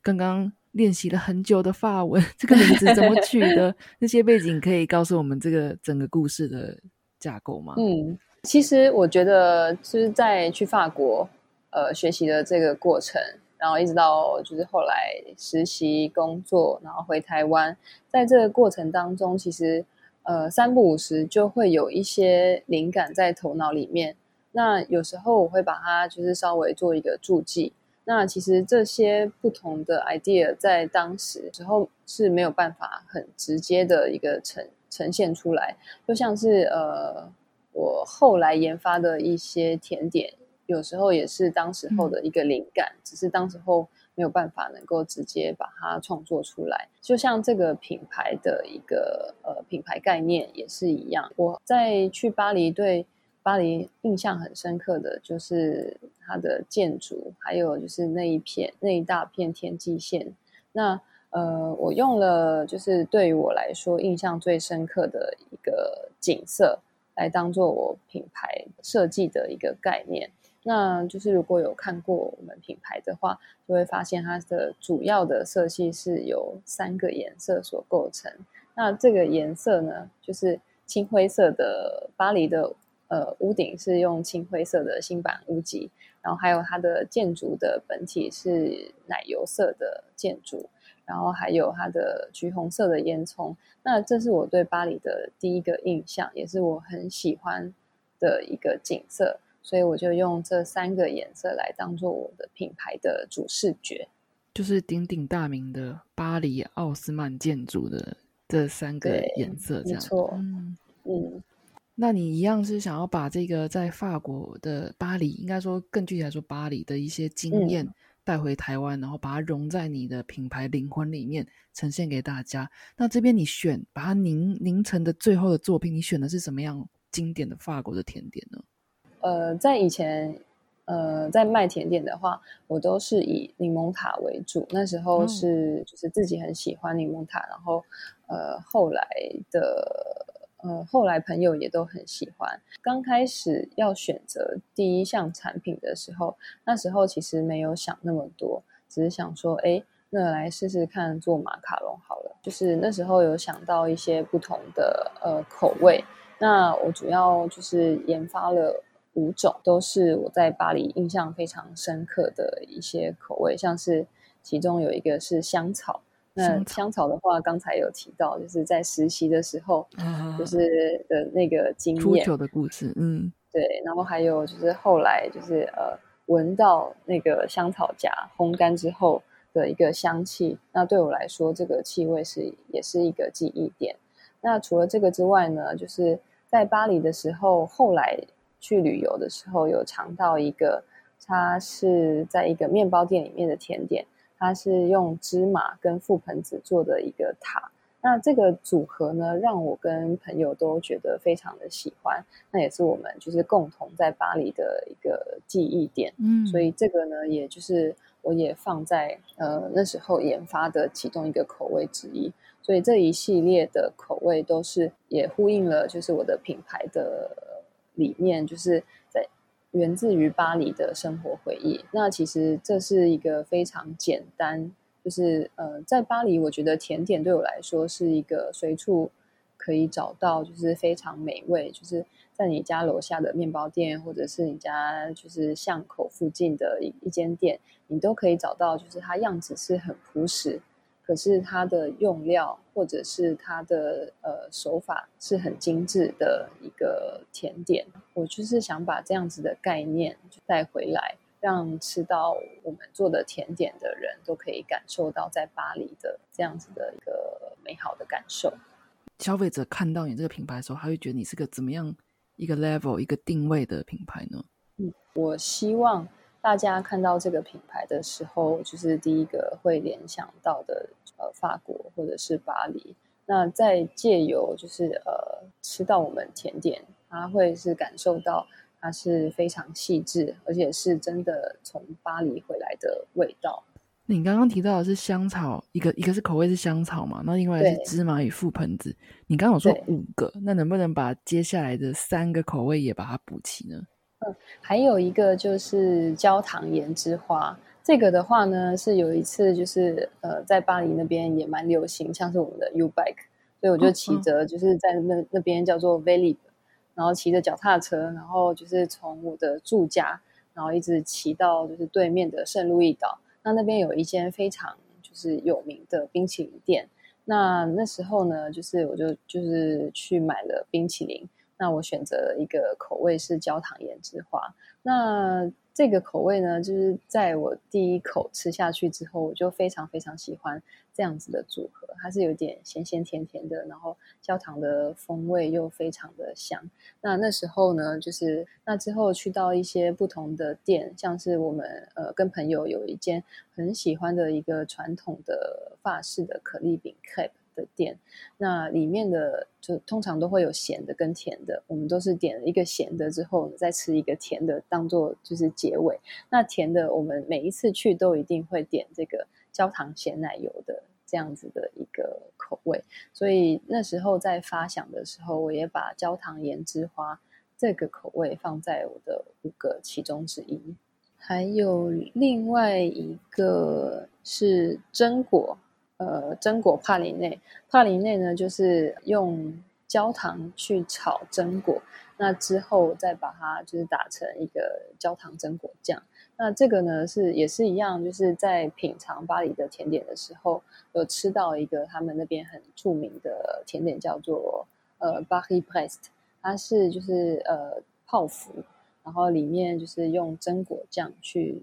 刚刚练习了很久的发文，这个名字怎么取的？那些背景可以告诉我们这个整个故事的架构吗？嗯，其实我觉得就是在去法国呃学习的这个过程，然后一直到就是后来实习工作，然后回台湾，在这个过程当中，其实呃三不五时就会有一些灵感在头脑里面。那有时候我会把它就是稍微做一个注记。那其实这些不同的 idea 在当时时候是没有办法很直接的一个呈呈现出来，就像是呃我后来研发的一些甜点，有时候也是当时候的一个灵感，只是当时候没有办法能够直接把它创作出来。就像这个品牌的一个呃品牌概念也是一样，我在去巴黎对。巴黎印象很深刻的就是它的建筑，还有就是那一片那一大片天际线。那呃，我用了就是对于我来说印象最深刻的一个景色来当做我品牌设计的一个概念。那就是如果有看过我们品牌的话，就会发现它的主要的色系是由三个颜色所构成。那这个颜色呢，就是青灰色的巴黎的。呃，屋顶是用青灰色的新板屋脊，然后还有它的建筑的本体是奶油色的建筑，然后还有它的橘红色的烟囱。那这是我对巴黎的第一个印象，也是我很喜欢的一个景色，所以我就用这三个颜色来当做我的品牌的主视觉，就是鼎鼎大名的巴黎奥斯曼建筑的这三个颜色，这样。没错，嗯嗯。那你一样是想要把这个在法国的巴黎，应该说更具体来说，巴黎的一些经验带回台湾，然后把它融在你的品牌灵魂里面，呈现给大家。那这边你选把它凝凝成的最后的作品，你选的是什么样经典的法国的甜点呢？呃，在以前，呃，在卖甜点的话，我都是以柠檬塔为主。那时候是就是自己很喜欢柠檬塔，然后呃，后来的。呃，后来朋友也都很喜欢。刚开始要选择第一项产品的时候，那时候其实没有想那么多，只是想说，哎，那来试试看做马卡龙好了。就是那时候有想到一些不同的呃口味，那我主要就是研发了五种，都是我在巴黎印象非常深刻的一些口味，像是其中有一个是香草。那香草的话，刚才有提到，就是在实习的时候，就是的那个经验的故事，嗯，对。然后还有就是后来就是呃，闻到那个香草荚烘干之后的一个香气，那对我来说，这个气味是也是一个记忆点。那除了这个之外呢，就是在巴黎的时候，后来去旅游的时候，有尝到一个，它是在一个面包店里面的甜点。它是用芝麻跟覆盆子做的一个塔，那这个组合呢，让我跟朋友都觉得非常的喜欢，那也是我们就是共同在巴黎的一个记忆点。嗯，所以这个呢，也就是我也放在呃那时候研发的其中一个口味之一，所以这一系列的口味都是也呼应了就是我的品牌的理念，就是在。源自于巴黎的生活回忆。那其实这是一个非常简单，就是呃，在巴黎，我觉得甜点对我来说是一个随处可以找到，就是非常美味。就是在你家楼下的面包店，或者是你家就是巷口附近的一一间店，你都可以找到，就是它样子是很朴实。可是它的用料或者是它的呃手法是很精致的一个甜点，我就是想把这样子的概念带回来，让吃到我们做的甜点的人都可以感受到在巴黎的这样子的一个美好的感受。消费者看到你这个品牌的时候，他会觉得你是个怎么样一个 level 一个定位的品牌呢？嗯，我希望。大家看到这个品牌的时候，就是第一个会联想到的，呃，法国或者是巴黎。那在借由就是呃吃到我们甜点，他会是感受到它是非常细致，而且是真的从巴黎回来的味道。你刚刚提到的是香草，一个一个是口味是香草嘛？那另外是芝麻与覆盆子。你刚刚有说五个，那能不能把接下来的三个口味也把它补齐呢？嗯，还有一个就是焦糖盐之花，这个的话呢，是有一次就是呃，在巴黎那边也蛮流行，像是我们的 U bike，所以我就骑着就是在那那边叫做 Velib，然后骑着脚踏车，然后就是从我的住家，然后一直骑到就是对面的圣路易岛。那那边有一间非常就是有名的冰淇淋店。那那时候呢，就是我就就是去买了冰淇淋。那我选择了一个口味是焦糖盐之花。那这个口味呢，就是在我第一口吃下去之后，我就非常非常喜欢这样子的组合。它是有点咸咸甜甜的，然后焦糖的风味又非常的香。那那时候呢，就是那之后去到一些不同的店，像是我们呃跟朋友有一间很喜欢的一个传统的法式的可丽饼 cape，。的店，那里面的就通常都会有咸的跟甜的，我们都是点了一个咸的之后，再吃一个甜的，当做就是结尾。那甜的，我们每一次去都一定会点这个焦糖咸奶油的这样子的一个口味。所以那时候在发想的时候，我也把焦糖盐之花这个口味放在我的五个其中之一。还有另外一个是榛果。呃，榛果帕林内，帕林内呢，就是用焦糖去炒榛果，那之后再把它就是打成一个焦糖榛果酱。那这个呢是也是一样，就是在品尝巴黎的甜点的时候，有吃到一个他们那边很著名的甜点，叫做呃 b a r i p r e s t 它是就是呃泡芙，然后里面就是用榛果酱去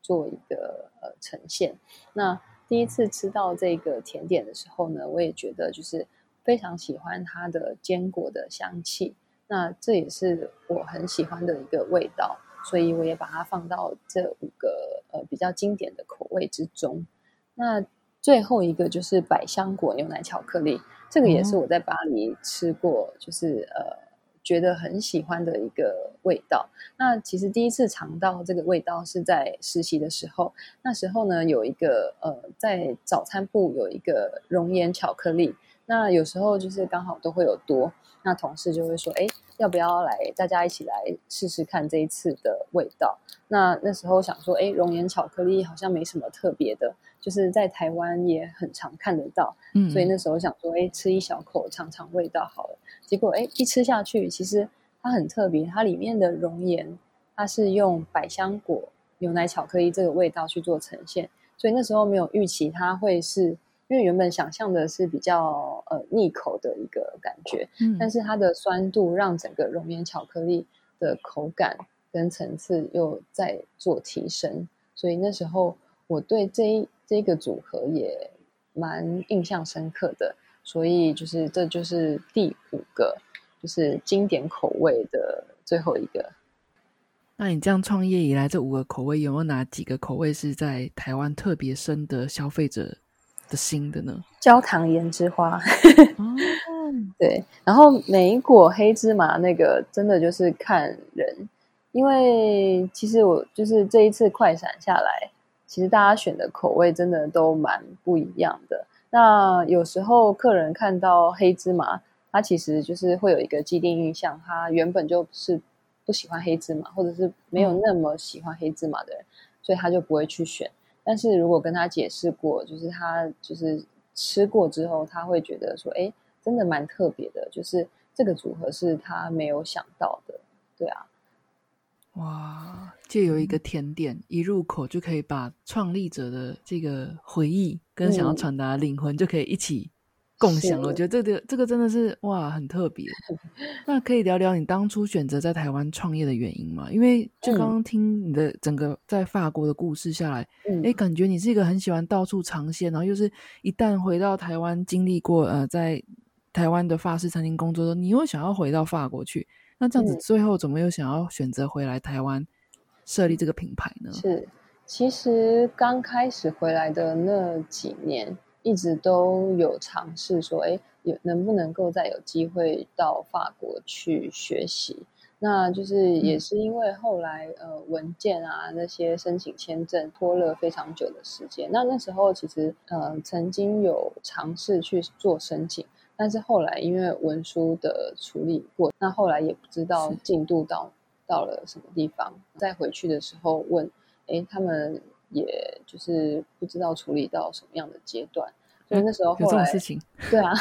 做一个呃呈现。那第一次吃到这个甜点的时候呢，我也觉得就是非常喜欢它的坚果的香气。那这也是我很喜欢的一个味道，所以我也把它放到这五个呃比较经典的口味之中。那最后一个就是百香果牛奶巧克力，这个也是我在巴黎吃过，就是呃。觉得很喜欢的一个味道。那其实第一次尝到这个味道是在实习的时候。那时候呢，有一个呃，在早餐部有一个熔岩巧克力。那有时候就是刚好都会有多，那同事就会说：“哎，要不要来？大家一起来试试看这一次的味道。”那那时候想说：“哎，熔岩巧克力好像没什么特别的，就是在台湾也很常看得到。”嗯，所以那时候想说：“哎，吃一小口尝尝味道好了。”结果哎，一吃下去，其实它很特别，它里面的熔岩它是用百香果牛奶巧克力这个味道去做呈现，所以那时候没有预期它会是。因为原本想象的是比较呃腻口的一个感觉，嗯，但是它的酸度让整个熔岩巧克力的口感跟层次又在做提升，所以那时候我对这一这个组合也蛮印象深刻的，所以就是这就是第五个就是经典口味的最后一个。那你这样创业以来，这五个口味有没有哪几个口味是在台湾特别深的消费者？新的呢？焦糖盐之花，对，然后莓果黑芝麻那个真的就是看人，因为其实我就是这一次快闪下来，其实大家选的口味真的都蛮不一样的。那有时候客人看到黑芝麻，他其实就是会有一个既定印象，他原本就是不喜欢黑芝麻，或者是没有那么喜欢黑芝麻的人，所以他就不会去选。但是如果跟他解释过，就是他就是吃过之后，他会觉得说，哎，真的蛮特别的，就是这个组合是他没有想到的，对啊。哇，借由一个甜点一入口，就可以把创立者的这个回忆跟想要传达的灵魂就可以一起。共享，我觉得这个这个真的是哇，很特别。那可以聊聊你当初选择在台湾创业的原因吗？因为就刚刚听你的整个在法国的故事下来，哎，感觉你是一个很喜欢到处尝鲜，然后又是一旦回到台湾经历过呃在台湾的法式餐厅工作的，你又想要回到法国去，那这样子最后怎么又想要选择回来台湾设立这个品牌呢？是，其实刚开始回来的那几年。一直都有尝试说，哎，有能不能够再有机会到法国去学习？那就是也是因为后来呃文件啊那些申请签证拖了非常久的时间。那那时候其实呃曾经有尝试去做申请，但是后来因为文书的处理过，那后来也不知道进度到到了什么地方。再回去的时候问，哎，他们。也就是不知道处理到什么样的阶段，所以那时候后来事情，对啊，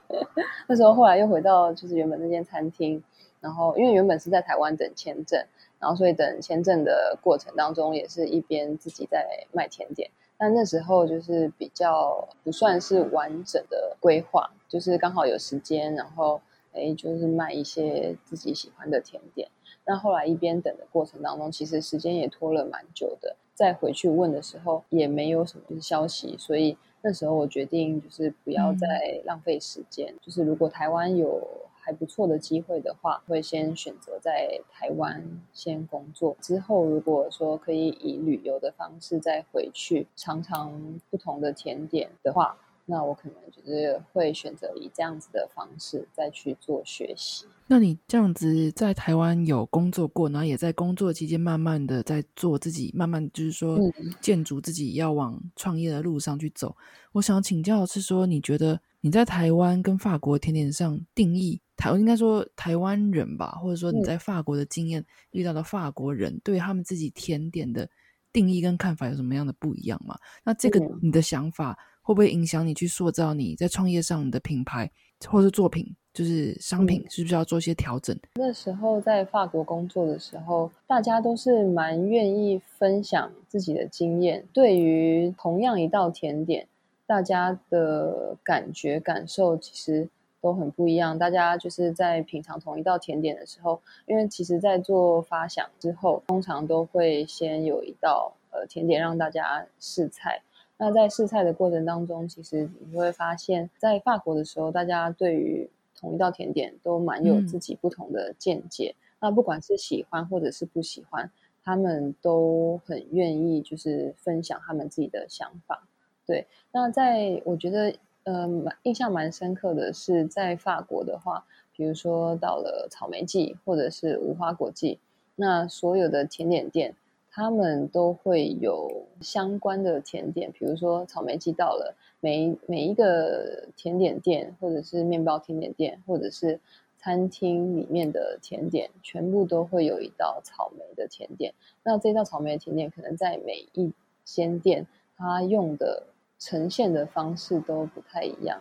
那时候后来又回到就是原本那间餐厅，然后因为原本是在台湾等签证，然后所以等签证的过程当中，也是一边自己在卖甜点。但那时候就是比较不算是完整的规划，就是刚好有时间，然后哎，就是卖一些自己喜欢的甜点。那后来一边等的过程当中，其实时间也拖了蛮久的。再回去问的时候，也没有什么消息，所以那时候我决定就是不要再浪费时间。就是如果台湾有还不错的机会的话，会先选择在台湾先工作。之后如果说可以以旅游的方式再回去尝尝不同的甜点的话。那我可能就是会选择以这样子的方式再去做学习。那你这样子在台湾有工作过，然后也在工作期间慢慢的在做自己，慢慢就是说建筑自己要往创业的路上去走。我想请教是说，你觉得你在台湾跟法国甜点上定义台，应该说台湾人吧，或者说你在法国的经验遇到的法国人对他们自己甜点的定义跟看法有什么样的不一样吗？那这个你的想法？会不会影响你去塑造你在创业上的品牌，或是作品，就是商品，是不是要做一些调整？那时候在法国工作的时候，大家都是蛮愿意分享自己的经验。对于同样一道甜点，大家的感觉感受其实都很不一样。大家就是在品尝同一道甜点的时候，因为其实在做发想之后，通常都会先有一道呃甜点让大家试菜。那在试菜的过程当中，其实你会发现，在法国的时候，大家对于同一道甜点都蛮有自己不同的见解。那不管是喜欢或者是不喜欢，他们都很愿意就是分享他们自己的想法。对，那在我觉得，呃，蛮印象蛮深刻的是，在法国的话，比如说到了草莓季或者是无花果季，那所有的甜点店。他们都会有相关的甜点，比如说草莓季到了，每每一个甜点店，或者是面包甜点店，或者是餐厅里面的甜点，全部都会有一道草莓的甜点。那这道草莓的甜点可能在每一间店，它用的呈现的方式都不太一样。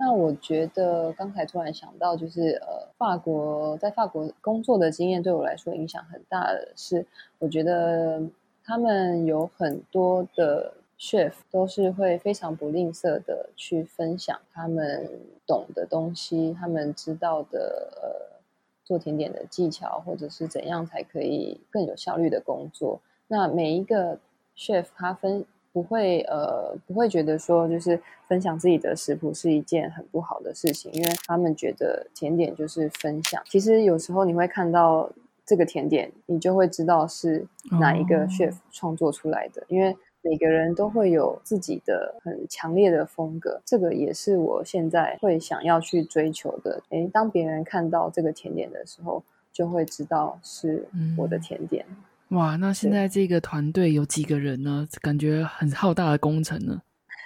那我觉得刚才突然想到，就是呃，法国在法国工作的经验对我来说影响很大的是，我觉得他们有很多的 chef 都是会非常不吝啬的去分享他们懂的东西，他们知道的呃做甜点的技巧，或者是怎样才可以更有效率的工作。那每一个 chef 他分。不会，呃，不会觉得说就是分享自己的食谱是一件很不好的事情，因为他们觉得甜点就是分享。其实有时候你会看到这个甜点，你就会知道是哪一个 chef 创作出来的，因为每个人都会有自己的很强烈的风格。这个也是我现在会想要去追求的。诶，当别人看到这个甜点的时候，就会知道是我的甜点。哇，那现在这个团队有几个人呢？感觉很浩大的工程呢。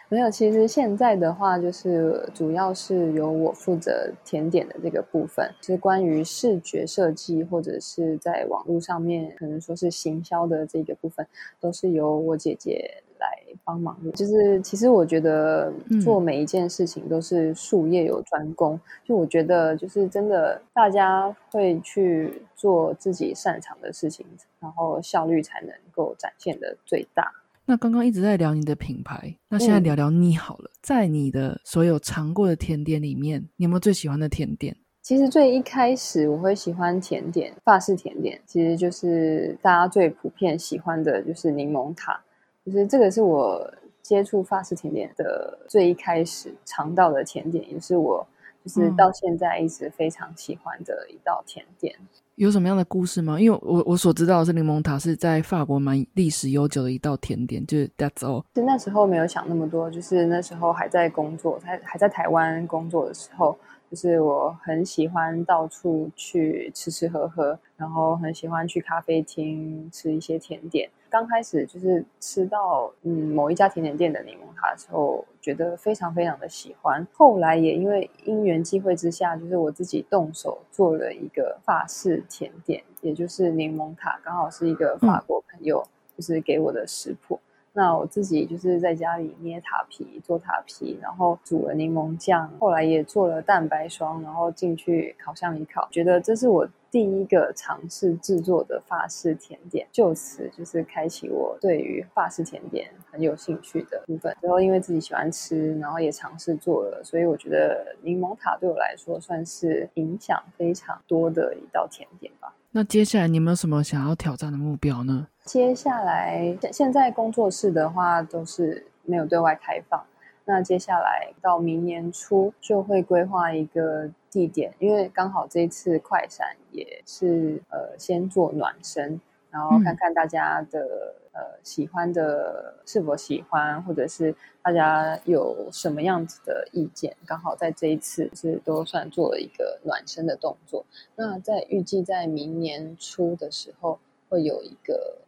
没有，其实现在的话，就是主要是由我负责甜点的这个部分，就是关于视觉设计或者是在网络上面可能说是行销的这个部分，都是由我姐姐。来帮忙，就是其实我觉得做每一件事情都是术业有专攻。就我觉得，就是真的，大家会去做自己擅长的事情，然后效率才能够展现的最大。那刚刚一直在聊你的品牌，那现在聊聊你好了。在你的所有尝过的甜点里面，你有没有最喜欢的甜点？其实最一开始我会喜欢甜点，法式甜点，其实就是大家最普遍喜欢的就是柠檬塔。就是这个是我接触法式甜点的最一开始尝到的甜点，也是我就是到现在一直非常喜欢的一道甜点。有什么样的故事吗？因为我我所知道的是柠檬塔是在法国蛮历史悠久的一道甜点，就是 That's all。是那时候没有想那么多，就是那时候还在工作，还还在台湾工作的时候。就是我很喜欢到处去吃吃喝喝，然后很喜欢去咖啡厅吃一些甜点。刚开始就是吃到嗯某一家甜点店的柠檬塔的时候，觉得非常非常的喜欢。后来也因为因缘际会之下，就是我自己动手做了一个法式甜点，也就是柠檬塔，刚好是一个法国朋友就是给我的食谱。那我自己就是在家里捏塔皮、做塔皮，然后煮了柠檬酱，后来也做了蛋白霜，然后进去烤箱里烤，觉得这是我。第一个尝试制作的法式甜点，就此就是开启我对于法式甜点很有兴趣的部分。然后因为自己喜欢吃，然后也尝试做了，所以我觉得柠檬塔对我来说算是影响非常多的一道甜点吧。那接下来你们有什么想要挑战的目标呢？接下来现现在工作室的话都是没有对外开放。那接下来到明年初就会规划一个地点，因为刚好这一次快闪也是呃先做暖身，然后看看大家的呃喜欢的是否喜欢，或者是大家有什么样子的意见，刚好在这一次是都算做了一个暖身的动作。那在预计在明年初的时候会有一个。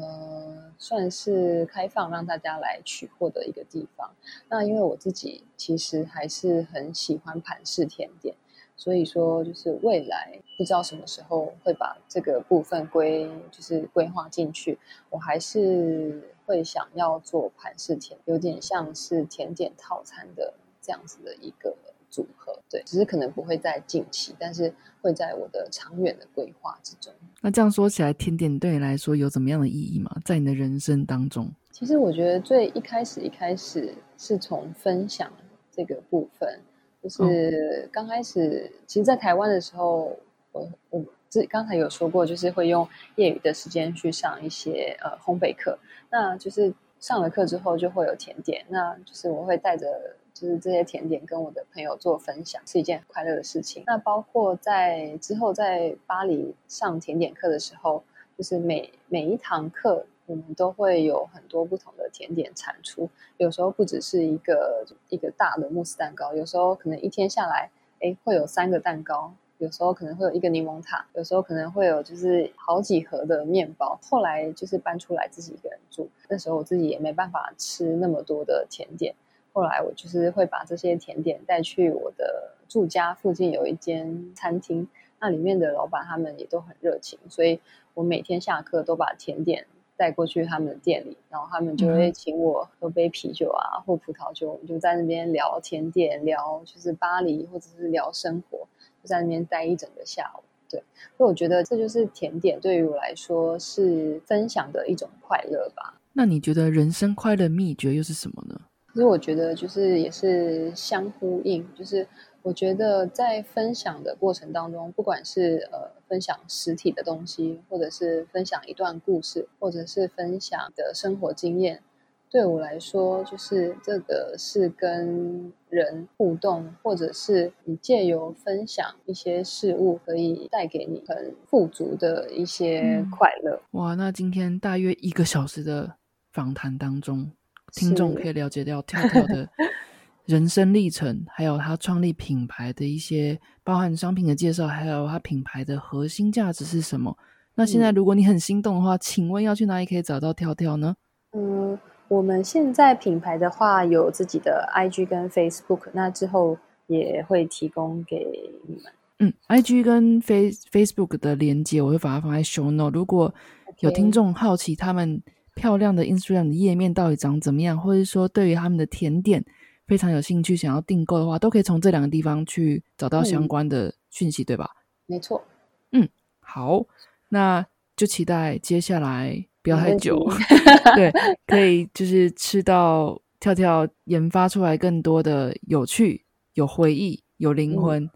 呃，算是开放让大家来取货的一个地方。那因为我自己其实还是很喜欢盘式甜点，所以说就是未来不知道什么时候会把这个部分规就是规划进去。我还是会想要做盘式甜，有点像是甜点套餐的这样子的一个。组合对，只是可能不会在近期，但是会在我的长远的规划之中。那这样说起来，甜点对你来说有怎么样的意义吗？在你的人生当中？其实我觉得最一开始，一开始是从分享这个部分，就是刚开始，其实，在台湾的时候，我我这刚才有说过，就是会用业余的时间去上一些呃烘焙课，那就是上了课之后就会有甜点，那就是我会带着。就是这些甜点跟我的朋友做分享是一件很快乐的事情。那包括在之后在巴黎上甜点课的时候，就是每每一堂课我们都会有很多不同的甜点产出。有时候不只是一个一个大的慕斯蛋糕，有时候可能一天下来，哎，会有三个蛋糕。有时候可能会有一个柠檬塔，有时候可能会有就是好几盒的面包。后来就是搬出来自己一个人住，那时候我自己也没办法吃那么多的甜点。后来我就是会把这些甜点带去我的住家附近有一间餐厅，那里面的老板他们也都很热情，所以我每天下课都把甜点带过去他们的店里，然后他们就会请我喝杯啤酒啊或葡萄酒，我们就在那边聊甜点，聊就是巴黎或者是聊生活，就在那边待一整个下午。对，所以我觉得这就是甜点对于我来说是分享的一种快乐吧。那你觉得人生快乐秘诀又是什么呢？其实我觉得就是也是相呼应，就是我觉得在分享的过程当中，不管是呃分享实体的东西，或者是分享一段故事，或者是分享的生活经验，对我来说，就是这个是跟人互动，或者是你借由分享一些事物，可以带给你很富足的一些快乐。哇，那今天大约一个小时的访谈当中。听众可以了解到跳跳的 人生历程，还有他创立品牌的一些包含商品的介绍，还有他品牌的核心价值是什么。那现在如果你很心动的话，请问要去哪里可以找到跳跳呢？嗯，我们现在品牌的话有自己的 IG 跟 Facebook，那之后也会提供给你们。嗯，IG 跟 Face Facebook 的连接我会把它放在 Show Note。如果有听众好奇他们。漂亮的 Instagram 的页面到底长怎么样，或者说对于他们的甜点非常有兴趣，想要订购的话，都可以从这两个地方去找到相关的讯息，对吧？没错。嗯，好，那就期待接下来不要太久，对，可以就是吃到跳跳研发出来更多的有趣、有回忆、有灵魂，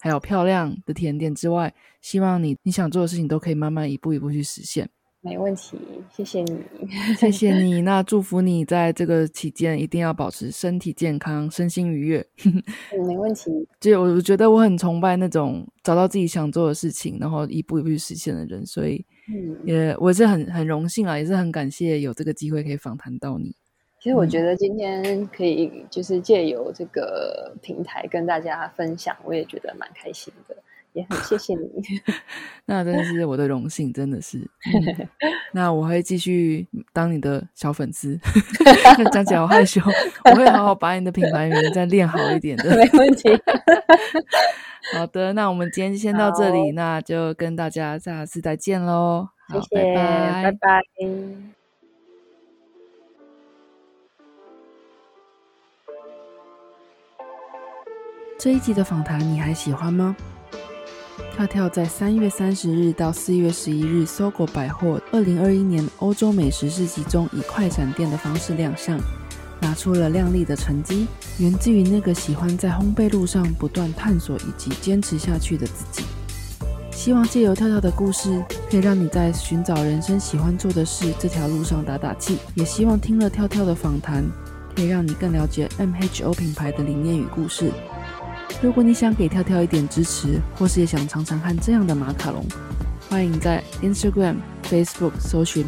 还有漂亮的甜点之外，希望你你想做的事情都可以慢慢一步一步去实现。没问题，谢谢你，谢谢你。那祝福你在这个期间一定要保持身体健康、身心愉悦。没问题。就我觉得我很崇拜那种找到自己想做的事情，然后一步一步去实现的人。所以，也我是很很荣幸啊，也是很感谢有这个机会可以访谈到你。其实我觉得今天可以就是借由这个平台跟大家分享，我也觉得蛮开心的。也很谢谢你。那真的是我的荣幸，真的是、那我会继续当你的小粉丝，讲起来好害羞。我会好好把你的品牌名再练好一点的，没问题。好的，那我们今天先到这里，那就跟大家下次再见喽。谢谢，拜拜。拜拜这一集的访谈你还喜欢吗？跳跳在三月三十日到四月十一日，搜狗百货二零二一年欧洲美食市集中以快闪店的方式亮相，拿出了亮丽的成绩，源自于那个喜欢在烘焙路上不断探索以及坚持下去的自己。希望借由跳跳的故事，可以让你在寻找人生喜欢做的事这条路上打打气。也希望听了跳跳的访谈，可以让你更了解 MHO 品牌的理念与故事。如果你想给跳跳一点支持，或是也想尝尝看这样的马卡龙，欢迎在 Instagram、Facebook 搜寻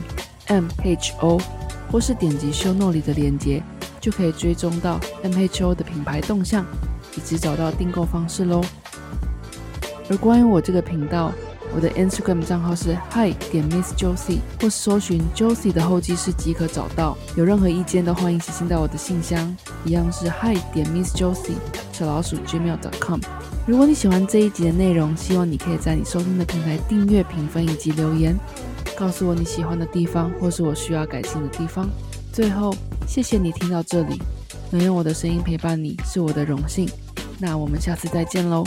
MHO，或是点击 Show Note 里的链接，就可以追踪到 MHO 的品牌动向，以及找到订购方式喽。而关于我这个频道，我的 Instagram 账号是 Hi 点 Miss Josie，或搜寻 Josie 的候机室即可找到。有任何意见都欢迎写信到我的信箱，一样是 Hi 点 Miss Josie 小老鼠 gmail.com。如果你喜欢这一集的内容，希望你可以在你收听的平台订阅、评分以及留言，告诉我你喜欢的地方，或是我需要改进的地方。最后，谢谢你听到这里，能用我的声音陪伴你是我的荣幸。那我们下次再见喽。